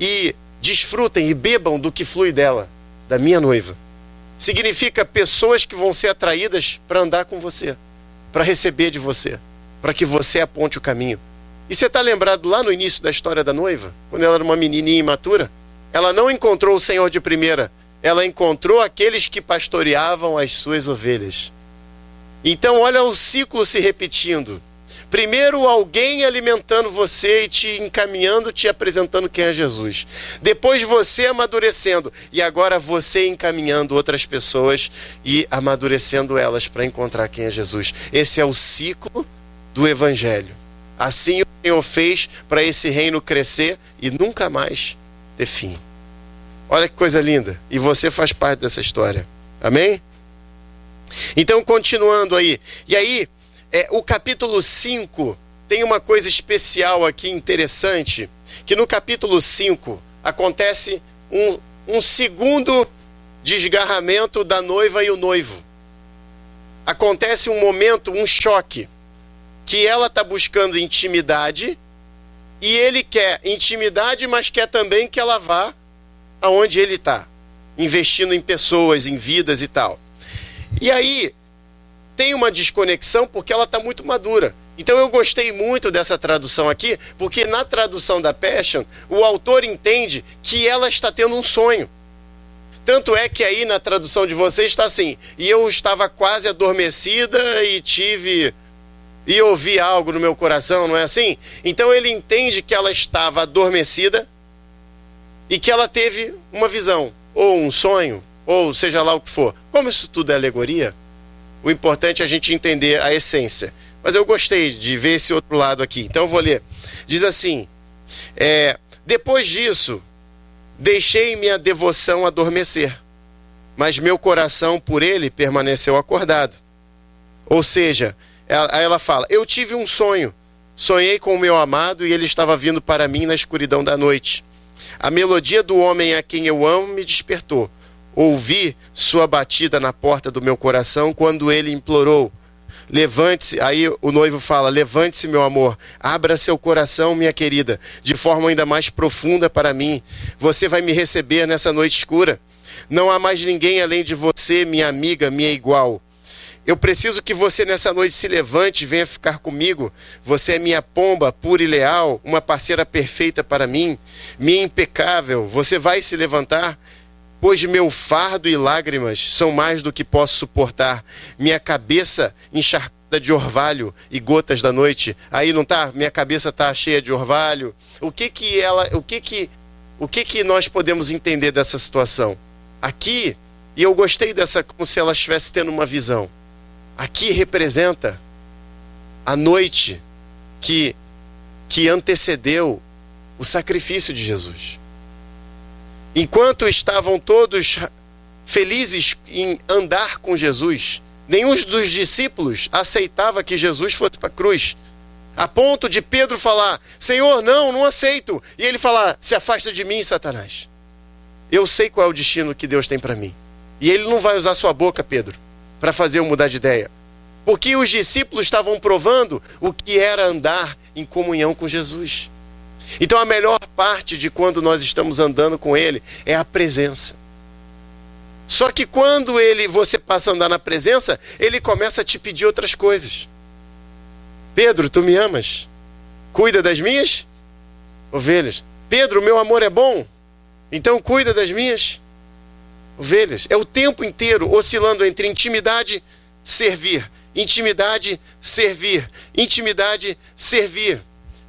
Speaker 2: e desfrutem e bebam do que flui dela, da minha noiva, significa pessoas que vão ser atraídas para andar com você, para receber de você, para que você aponte o caminho. E você está lembrado lá no início da história da noiva, quando ela era uma menininha imatura? Ela não encontrou o Senhor de primeira, ela encontrou aqueles que pastoreavam as suas ovelhas. Então, olha o ciclo se repetindo. Primeiro, alguém alimentando você e te encaminhando, te apresentando quem é Jesus. Depois, você amadurecendo. E agora, você encaminhando outras pessoas e amadurecendo elas para encontrar quem é Jesus. Esse é o ciclo do Evangelho. Assim o Senhor fez para esse reino crescer e nunca mais ter fim. Olha que coisa linda. E você faz parte dessa história. Amém? Então, continuando aí. E aí, é, o capítulo 5 tem uma coisa especial aqui interessante, que no capítulo 5 acontece um, um segundo desgarramento da noiva e o noivo. Acontece um momento, um choque, que ela está buscando intimidade e ele quer intimidade, mas quer também que ela vá aonde ele está, investindo em pessoas, em vidas e tal. E aí tem uma desconexão porque ela está muito madura. Então eu gostei muito dessa tradução aqui, porque na tradução da Passion, o autor entende que ela está tendo um sonho. Tanto é que aí na tradução de vocês está assim: e eu estava quase adormecida e tive e ouvi algo no meu coração, não é assim? Então ele entende que ela estava adormecida e que ela teve uma visão, ou um sonho, ou seja lá o que for. Como isso tudo é alegoria, o importante é a gente entender a essência. Mas eu gostei de ver esse outro lado aqui, então eu vou ler. Diz assim: é, depois disso, deixei minha devoção adormecer, mas meu coração por ele permaneceu acordado. Ou seja, Aí ela fala: Eu tive um sonho. Sonhei com o meu amado e ele estava vindo para mim na escuridão da noite. A melodia do homem a quem eu amo me despertou. Ouvi sua batida na porta do meu coração quando ele implorou: Levante-se. Aí o noivo fala: Levante-se, meu amor. Abra seu coração, minha querida, de forma ainda mais profunda para mim. Você vai me receber nessa noite escura. Não há mais ninguém além de você, minha amiga, minha igual. Eu preciso que você nessa noite se levante e venha ficar comigo. Você é minha pomba pura e leal, uma parceira perfeita para mim, minha impecável. Você vai se levantar? Pois meu fardo e lágrimas são mais do que posso suportar. Minha cabeça encharcada de orvalho e gotas da noite. Aí não tá? Minha cabeça tá cheia de orvalho. O que que ela, o que que o que que nós podemos entender dessa situação? Aqui, e eu gostei dessa como se ela estivesse tendo uma visão aqui representa a noite que, que antecedeu o sacrifício de Jesus. Enquanto estavam todos felizes em andar com Jesus, nenhum dos discípulos aceitava que Jesus fosse para a cruz. A ponto de Pedro falar: Senhor, não, não aceito. E ele falar: Se afasta de mim, Satanás. Eu sei qual é o destino que Deus tem para mim. E ele não vai usar sua boca, Pedro para fazer eu mudar de ideia. Porque os discípulos estavam provando o que era andar em comunhão com Jesus. Então a melhor parte de quando nós estamos andando com ele é a presença. Só que quando ele você passa a andar na presença, ele começa a te pedir outras coisas. Pedro, tu me amas? Cuida das minhas ovelhas. Pedro, meu amor é bom. Então cuida das minhas ovelhas. É o tempo inteiro oscilando entre intimidade, servir, intimidade, servir, intimidade, servir.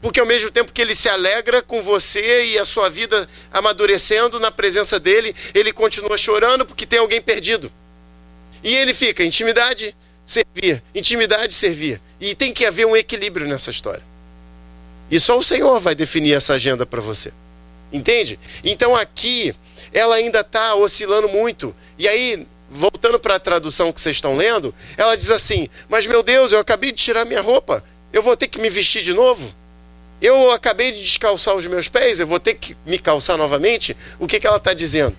Speaker 2: Porque ao mesmo tempo que ele se alegra com você e a sua vida amadurecendo na presença dele, ele continua chorando porque tem alguém perdido. E ele fica intimidade, servir, intimidade, servir. E tem que haver um equilíbrio nessa história. E só o Senhor vai definir essa agenda para você. Entende? Então aqui ela ainda está oscilando muito. E aí, voltando para a tradução que vocês estão lendo, ela diz assim: Mas meu Deus, eu acabei de tirar minha roupa, eu vou ter que me vestir de novo? Eu acabei de descalçar os meus pés, eu vou ter que me calçar novamente? O que, que ela está dizendo?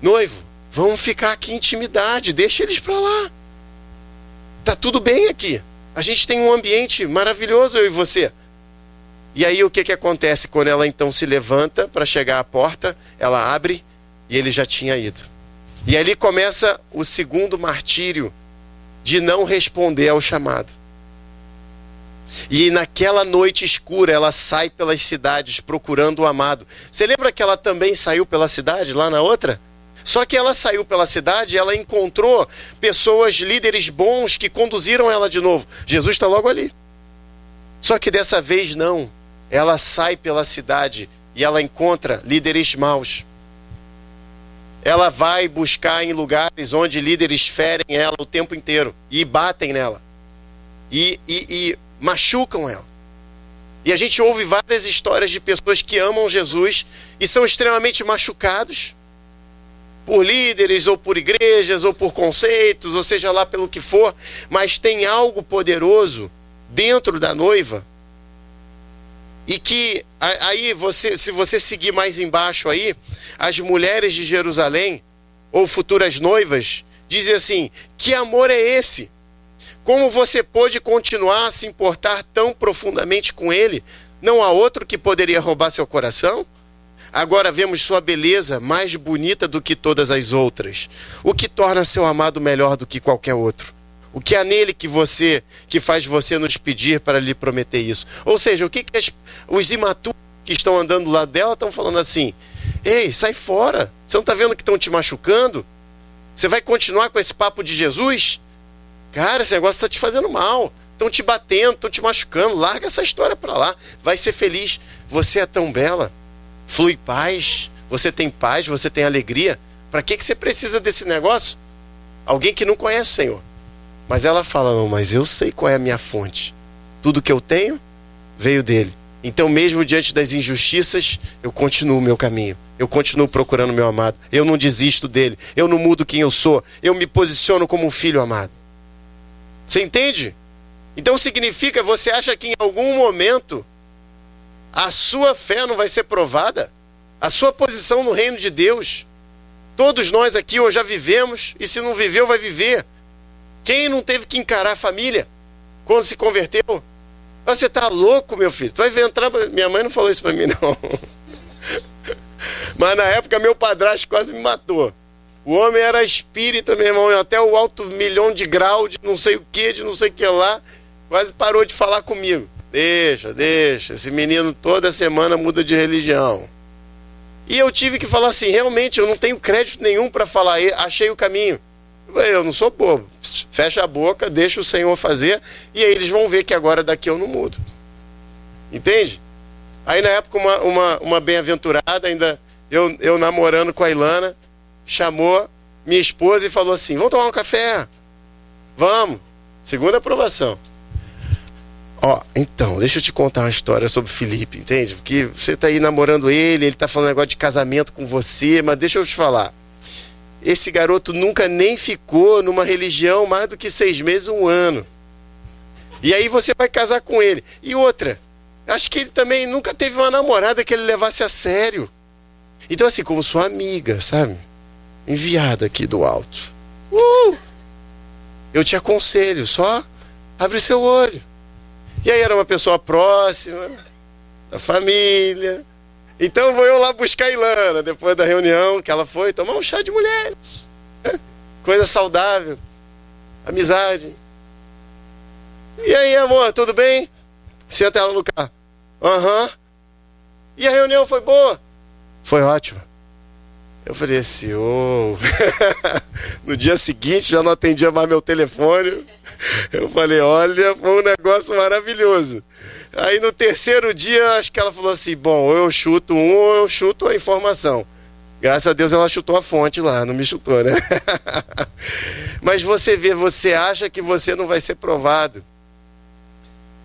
Speaker 2: Noivo, vamos ficar aqui em intimidade, deixa eles para lá. Tá tudo bem aqui. A gente tem um ambiente maravilhoso, eu e você. E aí o que, que acontece quando ela então se levanta para chegar à porta? Ela abre e ele já tinha ido. E ali começa o segundo martírio de não responder ao chamado. E naquela noite escura ela sai pelas cidades procurando o amado. Você lembra que ela também saiu pela cidade lá na outra? Só que ela saiu pela cidade, ela encontrou pessoas, líderes bons que conduziram ela de novo. Jesus está logo ali. Só que dessa vez não ela sai pela cidade e ela encontra líderes maus. Ela vai buscar em lugares onde líderes ferem ela o tempo inteiro e batem nela e, e, e machucam ela. E a gente ouve várias histórias de pessoas que amam Jesus e são extremamente machucados por líderes ou por igrejas ou por conceitos, ou seja lá pelo que for, mas tem algo poderoso dentro da noiva e que aí você, se você seguir mais embaixo aí, as mulheres de Jerusalém ou futuras noivas dizem assim: "Que amor é esse? Como você pôde continuar a se importar tão profundamente com ele Não há outro que poderia roubar seu coração? Agora vemos sua beleza mais bonita do que todas as outras, o que torna seu amado melhor do que qualquer outro. O que há nele que você que faz você nos pedir para lhe prometer isso? Ou seja, o que, que as, os imaturos que estão andando lá dela estão falando assim? Ei, sai fora! Você não está vendo que estão te machucando? Você vai continuar com esse papo de Jesus? Cara, esse negócio está te fazendo mal. Estão te batendo, estão te machucando. Larga essa história para lá. Vai ser feliz. Você é tão bela flui paz, você tem paz, você tem alegria. Para que, que você precisa desse negócio? Alguém que não conhece o Senhor. Mas ela fala: Não, mas eu sei qual é a minha fonte. Tudo que eu tenho veio dele. Então, mesmo diante das injustiças, eu continuo o meu caminho. Eu continuo procurando meu amado. Eu não desisto dele. Eu não mudo quem eu sou. Eu me posiciono como um filho amado. Você entende? Então significa, você acha que em algum momento a sua fé não vai ser provada, a sua posição no reino de Deus. Todos nós aqui hoje já vivemos, e se não viveu, vai viver. Quem não teve que encarar a família quando se converteu? Você está louco, meu filho? Tu vai entrar. Minha mãe não falou isso para mim, não. Mas na época, meu padrasto quase me matou. O homem era espírita, meu irmão, até o alto milhão de grau, de não sei o que, de não sei o que lá, quase parou de falar comigo. Deixa, deixa. Esse menino toda semana muda de religião. E eu tive que falar assim: realmente, eu não tenho crédito nenhum para falar, achei o caminho. Eu não sou bobo. Fecha a boca, deixa o Senhor fazer, e aí eles vão ver que agora daqui eu não mudo. Entende? Aí na época, uma, uma, uma bem-aventurada, ainda eu, eu namorando com a Ilana, chamou minha esposa e falou assim: Vamos tomar um café? Vamos. Segunda aprovação. Ó, então, deixa eu te contar uma história sobre Felipe, entende? Porque você tá aí namorando ele, ele tá falando negócio de casamento com você, mas deixa eu te falar. Esse garoto nunca nem ficou numa religião mais do que seis meses, um ano. E aí você vai casar com ele. E outra, acho que ele também nunca teve uma namorada que ele levasse a sério. Então, assim, como sua amiga, sabe? Enviada aqui do alto. Uh! Eu te aconselho, só abre seu olho. E aí era uma pessoa próxima, da família. Então vou eu lá buscar a Ilana, depois da reunião que ela foi, tomar um chá de mulheres. Coisa saudável. Amizade. E aí, amor, tudo bem? Senta ela no carro. Aham. Uhum. E a reunião foi boa? Foi ótima. Eu falei assim, oh. no dia seguinte já não atendia mais meu telefone. Eu falei, olha, foi um negócio maravilhoso. Aí no terceiro dia, acho que ela falou assim: bom, ou eu chuto um ou eu chuto a informação. Graças a Deus ela chutou a fonte lá, não me chutou, né? Mas você vê, você acha que você não vai ser provado.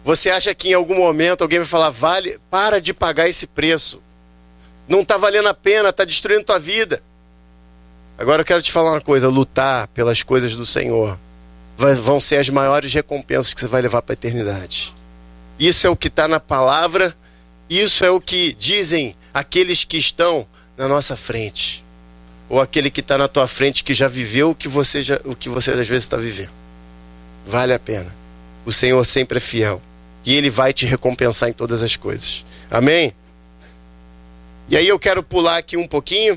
Speaker 2: Você acha que em algum momento alguém vai falar: vale, para de pagar esse preço. Não está valendo a pena, está destruindo tua vida. Agora eu quero te falar uma coisa: lutar pelas coisas do Senhor vão ser as maiores recompensas que você vai levar para a eternidade. Isso é o que está na palavra, isso é o que dizem aqueles que estão na nossa frente, ou aquele que está na tua frente que já viveu o que você, já, o que você às vezes está vivendo. Vale a pena. O Senhor sempre é fiel e Ele vai te recompensar em todas as coisas. Amém? E aí eu quero pular aqui um pouquinho.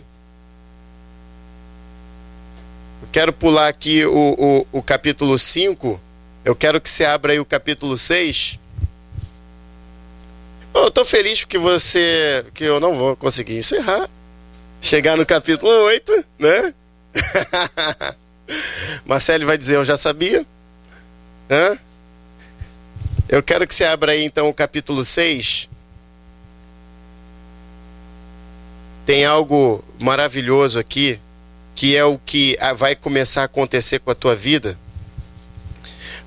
Speaker 2: Eu quero pular aqui o, o, o capítulo 5. Eu quero que você abra aí o capítulo 6. Eu estou feliz porque você. que eu não vou conseguir encerrar. Chegar no capítulo 8, né? Marcelo vai dizer, eu já sabia. Hã? Eu quero que você abra aí então o capítulo 6. Tem algo maravilhoso aqui, que é o que vai começar a acontecer com a tua vida.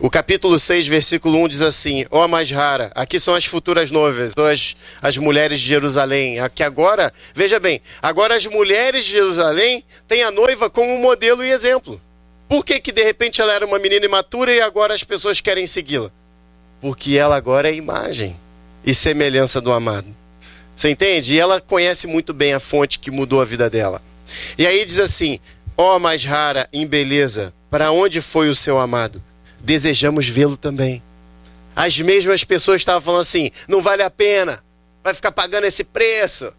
Speaker 2: O capítulo 6, versículo 1 diz assim: Ó oh, mais rara, aqui são as futuras noivas, as, as mulheres de Jerusalém. Aqui agora, veja bem, agora as mulheres de Jerusalém têm a noiva como modelo e exemplo. Por que, que de repente ela era uma menina imatura e agora as pessoas querem segui-la? Porque ela agora é imagem e semelhança do amado. Você entende? E ela conhece muito bem a fonte que mudou a vida dela. E aí diz assim: Ó oh, mais rara em beleza, para onde foi o seu amado? Desejamos vê-lo também. As mesmas pessoas estavam falando assim: não vale a pena, vai ficar pagando esse preço.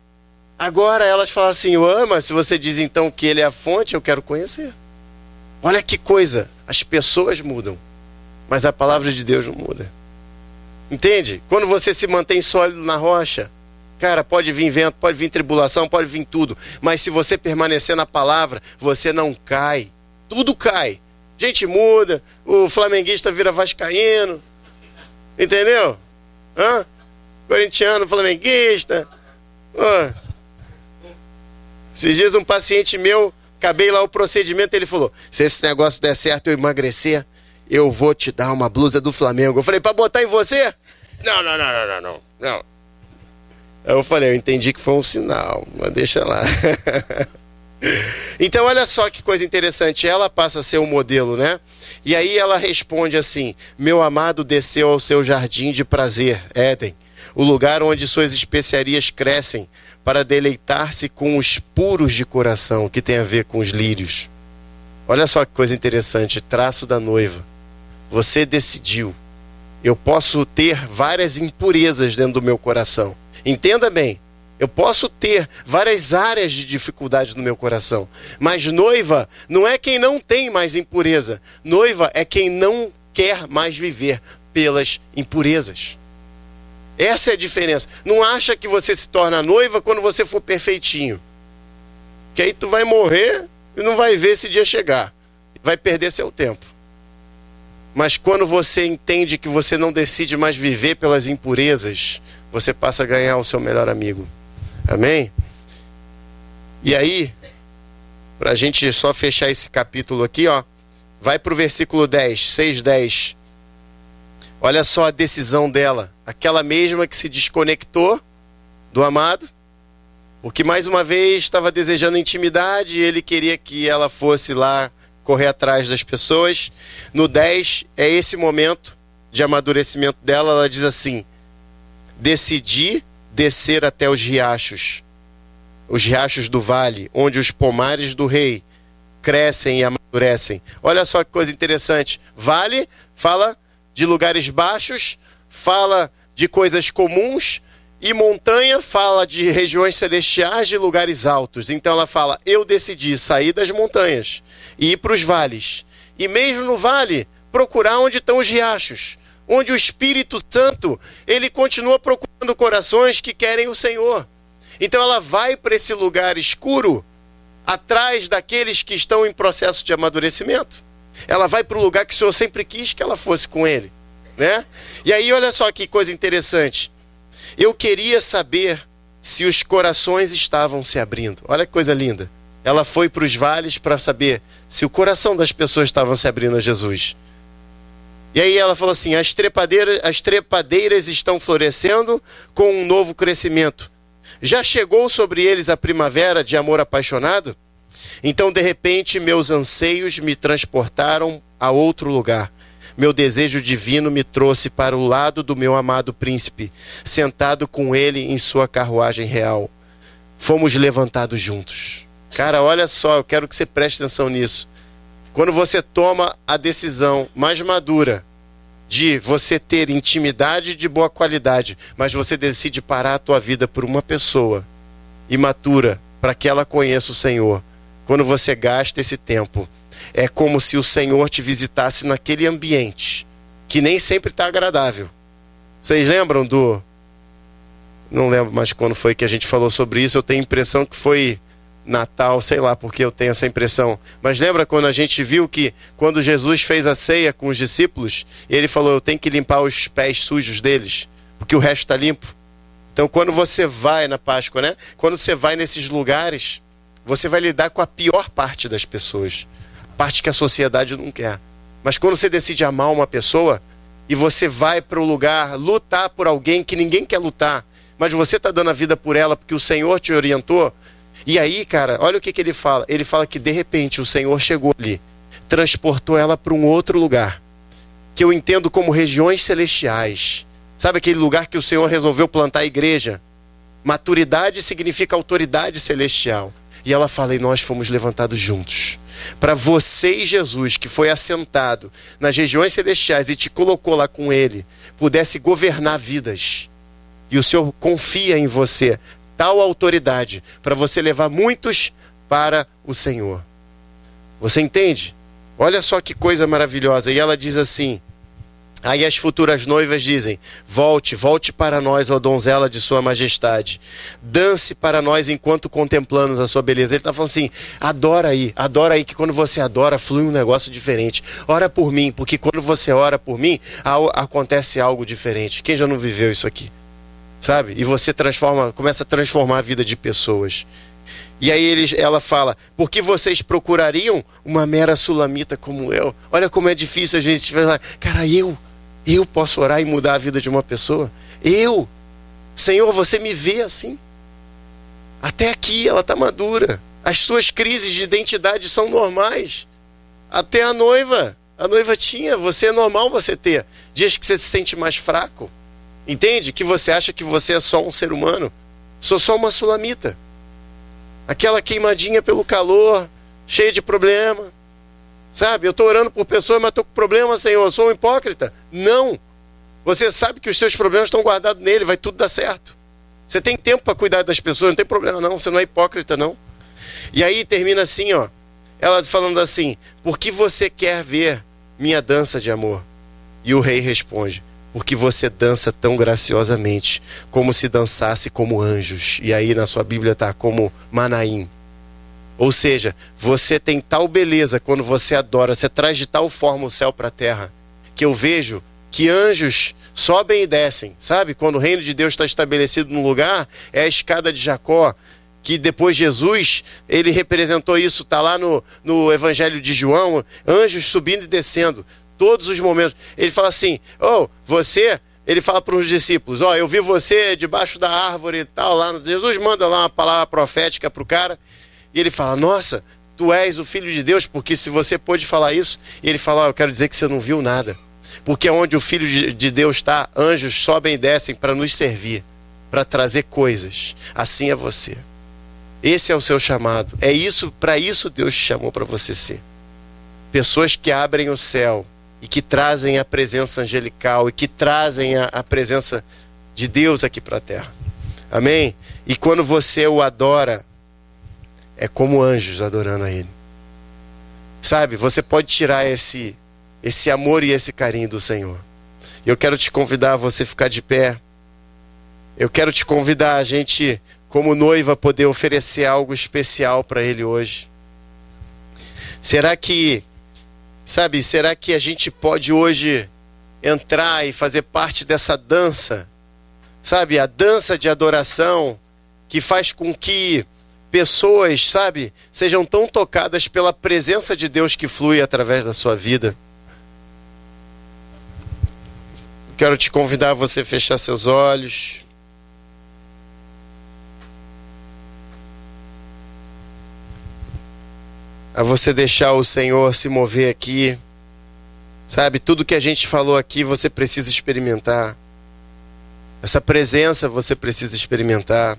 Speaker 2: Agora elas falam assim: ah, mas se você diz então que ele é a fonte, eu quero conhecer. Olha que coisa, as pessoas mudam, mas a palavra de Deus não muda. Entende? Quando você se mantém sólido na rocha, cara, pode vir vento, pode vir tribulação, pode vir tudo, mas se você permanecer na palavra, você não cai. Tudo cai. Gente muda, o flamenguista vira vascaíno, entendeu? Hã? Corintiano, flamenguista. Hã? Esses dias um paciente meu acabei lá o procedimento, ele falou: se esse negócio der certo, eu emagrecer, eu vou te dar uma blusa do Flamengo. Eu falei, para botar em você? Não, não, não, não, não. não. Eu falei, eu entendi que foi um sinal, mas deixa lá. então, olha só que coisa interessante. Ela passa a ser um modelo, né? E aí ela responde assim: Meu amado desceu ao seu jardim de prazer, Éden, o lugar onde suas especiarias crescem, para deleitar-se com os puros de coração, que tem a ver com os lírios. Olha só que coisa interessante, traço da noiva. Você decidiu. Eu posso ter várias impurezas dentro do meu coração. Entenda bem. Eu posso ter várias áreas de dificuldade no meu coração. Mas noiva não é quem não tem mais impureza. Noiva é quem não quer mais viver pelas impurezas. Essa é a diferença. Não acha que você se torna noiva quando você for perfeitinho. Que aí tu vai morrer e não vai ver esse dia chegar. Vai perder seu tempo. Mas quando você entende que você não decide mais viver pelas impurezas, você passa a ganhar o seu melhor amigo. Amém? E aí, para a gente só fechar esse capítulo aqui, ó, vai para o versículo 10, 6, 10. Olha só a decisão dela, aquela mesma que se desconectou do amado, porque mais uma vez estava desejando intimidade e ele queria que ela fosse lá correr atrás das pessoas. No 10 é esse momento de amadurecimento dela, ela diz assim: Decidi descer até os riachos, os riachos do vale, onde os pomares do rei crescem e amadurecem. Olha só que coisa interessante. Vale fala de lugares baixos, fala de coisas comuns, e montanha fala de regiões celestiais, de lugares altos. Então ela fala: Eu decidi sair das montanhas e ir para os vales. E mesmo no vale, procurar onde estão os riachos, onde o Espírito Santo ele continua procurando corações que querem o Senhor. Então ela vai para esse lugar escuro, atrás daqueles que estão em processo de amadurecimento. Ela vai para o lugar que o Senhor sempre quis que ela fosse com ele, né? E aí olha só que coisa interessante. Eu queria saber se os corações estavam se abrindo. Olha que coisa linda. Ela foi para os vales para saber se o coração das pessoas estavam se abrindo a Jesus. E aí ela falou assim: as trepadeiras, as trepadeiras estão florescendo com um novo crescimento. Já chegou sobre eles a primavera de amor apaixonado? Então, de repente, meus anseios me transportaram a outro lugar. Meu desejo divino me trouxe para o lado do meu amado príncipe, sentado com ele em sua carruagem real. Fomos levantados juntos. Cara, olha só, eu quero que você preste atenção nisso. Quando você toma a decisão mais madura de você ter intimidade de boa qualidade, mas você decide parar a tua vida por uma pessoa imatura para que ela conheça o Senhor quando você gasta esse tempo, é como se o Senhor te visitasse naquele ambiente que nem sempre está agradável. Vocês lembram do. Não lembro mais quando foi que a gente falou sobre isso. Eu tenho a impressão que foi Natal, sei lá porque eu tenho essa impressão. Mas lembra quando a gente viu que quando Jesus fez a ceia com os discípulos, ele falou: Eu tenho que limpar os pés sujos deles, porque o resto está limpo. Então, quando você vai na Páscoa, né? Quando você vai nesses lugares, você vai lidar com a pior parte das pessoas, a parte que a sociedade não quer. Mas quando você decide amar uma pessoa e você vai para o lugar lutar por alguém que ninguém quer lutar, mas você está dando a vida por ela porque o Senhor te orientou. E aí, cara, olha o que, que ele fala. Ele fala que de repente o Senhor chegou ali, transportou ela para um outro lugar, que eu entendo como regiões celestiais. Sabe aquele lugar que o Senhor resolveu plantar a igreja? Maturidade significa autoridade celestial. E ela fala: e nós fomos levantados juntos. para você e Jesus, que foi assentado nas regiões celestiais e te colocou lá com Ele, pudesse governar vidas. E o Senhor confia em você tal autoridade para você levar muitos para o Senhor. Você entende? Olha só que coisa maravilhosa. E ela diz assim: Aí as futuras noivas dizem: Volte, volte para nós, ó donzela de Sua Majestade. Dance para nós enquanto contemplamos a Sua beleza. Ele está falando assim: adora aí, adora aí, que quando você adora, flui um negócio diferente. Ora por mim, porque quando você ora por mim, acontece algo diferente. Quem já não viveu isso aqui? Sabe? E você transforma, começa a transformar a vida de pessoas. E aí eles, ela fala: por que vocês procurariam uma mera sulamita como eu? Olha como é difícil a gente falar, cara, eu eu posso orar e mudar a vida de uma pessoa? Eu? Senhor, você me vê assim? Até aqui ela está madura. As suas crises de identidade são normais. Até a noiva. A noiva tinha. Você é normal você ter. Dias que você se sente mais fraco. Entende? Que você acha que você é só um ser humano. Sou só uma sulamita. Aquela queimadinha pelo calor, cheia de problema. Sabe, eu estou orando por pessoas, mas estou com problema, Senhor. Sou um hipócrita? Não. Você sabe que os seus problemas estão guardados nele, vai tudo dar certo. Você tem tempo para cuidar das pessoas, não tem problema não, você não é hipócrita não. E aí termina assim, ó. Ela falando assim: "Por que você quer ver minha dança de amor?" E o rei responde: "Porque você dança tão graciosamente, como se dançasse como anjos." E aí na sua Bíblia está como Manaim. Ou seja, você tem tal beleza quando você adora, você traz de tal forma o céu para a terra, que eu vejo que anjos sobem e descem, sabe? Quando o reino de Deus está estabelecido num lugar, é a escada de Jacó, que depois Jesus, ele representou isso, está lá no, no Evangelho de João, anjos subindo e descendo, todos os momentos. Ele fala assim: Oh, você. Ele fala para os discípulos: Ó, oh, eu vi você debaixo da árvore e tal. Lá. Jesus manda lá uma palavra profética para o cara. E ele fala: Nossa, tu és o filho de Deus, porque se você pôde falar isso, e ele fala: oh, Eu quero dizer que você não viu nada. Porque onde o filho de Deus está, anjos sobem e descem para nos servir, para trazer coisas. Assim é você. Esse é o seu chamado. É isso, para isso Deus te chamou para você ser. Pessoas que abrem o céu e que trazem a presença angelical e que trazem a, a presença de Deus aqui para a terra. Amém? E quando você o adora, é como anjos adorando a Ele. Sabe, você pode tirar esse, esse amor e esse carinho do Senhor. Eu quero te convidar a você ficar de pé. Eu quero te convidar a gente, como noiva, poder oferecer algo especial para Ele hoje. Será que, sabe, será que a gente pode hoje entrar e fazer parte dessa dança? Sabe, a dança de adoração que faz com que pessoas, sabe, sejam tão tocadas pela presença de Deus que flui através da sua vida. Quero te convidar a você fechar seus olhos. A você deixar o Senhor se mover aqui. Sabe, tudo que a gente falou aqui você precisa experimentar. Essa presença você precisa experimentar.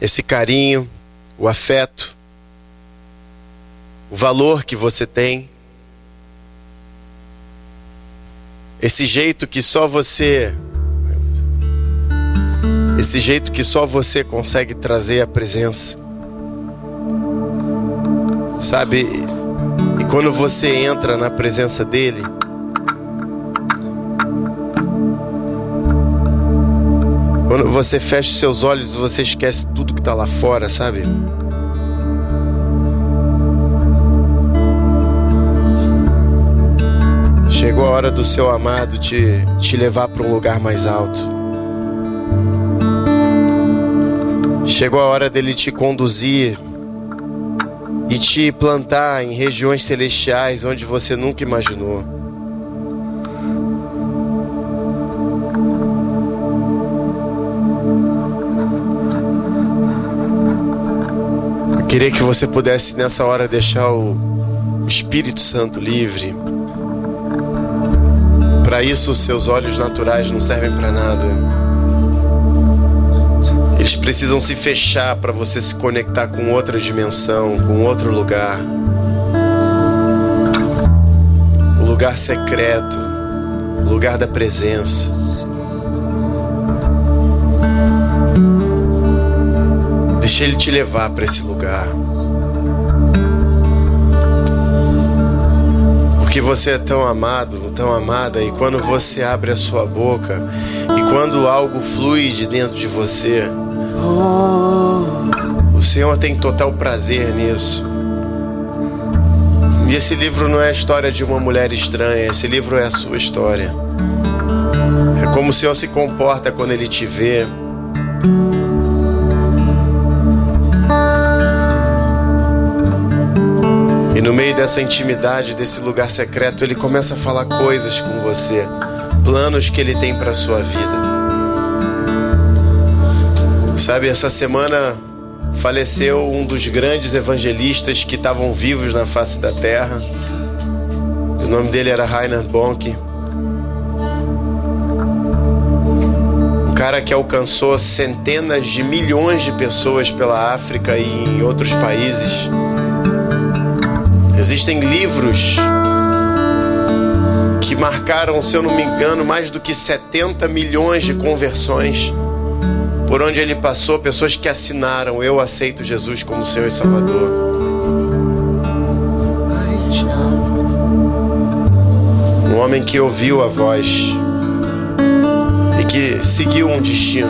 Speaker 2: esse carinho, o afeto, o valor que você tem, esse jeito que só você esse jeito que só você consegue trazer a presença. Sabe? E quando você entra na presença dele, Quando você fecha seus olhos, você esquece tudo que está lá fora, sabe? Chegou a hora do seu amado te, te levar para um lugar mais alto. Chegou a hora dele te conduzir e te plantar em regiões celestiais onde você nunca imaginou. Queria que você pudesse nessa hora deixar o Espírito Santo livre. Para isso, seus olhos naturais não servem para nada. Eles precisam se fechar para você se conectar com outra dimensão, com outro lugar. O lugar secreto, o lugar da presença. Deixa ele te levar para esse lugar. Porque você é tão amado, tão amada, e quando você abre a sua boca, e quando algo flui de dentro de você, o Senhor tem total prazer nisso. E esse livro não é a história de uma mulher estranha, esse livro é a sua história. É como o Senhor se comporta quando Ele te vê. E no meio dessa intimidade, desse lugar secreto, ele começa a falar coisas com você, planos que ele tem para sua vida. Sabe, essa semana faleceu um dos grandes evangelistas que estavam vivos na face da terra. O nome dele era Reinhard Bonk. Um cara que alcançou centenas de milhões de pessoas pela África e em outros países. Existem livros que marcaram, se eu não me engano, mais do que 70 milhões de conversões. Por onde ele passou, pessoas que assinaram: Eu aceito Jesus como Senhor e Salvador. Um homem que ouviu a voz e que seguiu um destino.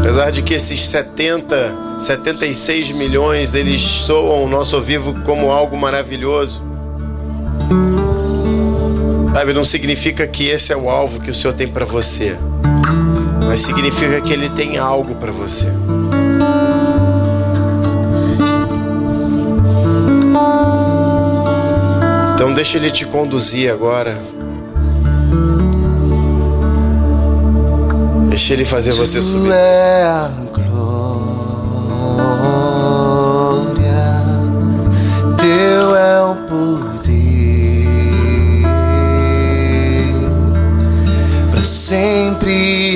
Speaker 2: Apesar de que esses 70 76 milhões, eles soam o nosso ouvido como algo maravilhoso. Sabe, não significa que esse é o alvo que o Senhor tem para você, mas significa que Ele tem algo para você. Então deixa Ele te conduzir agora. Deixa Ele fazer você subir.
Speaker 3: Sempre.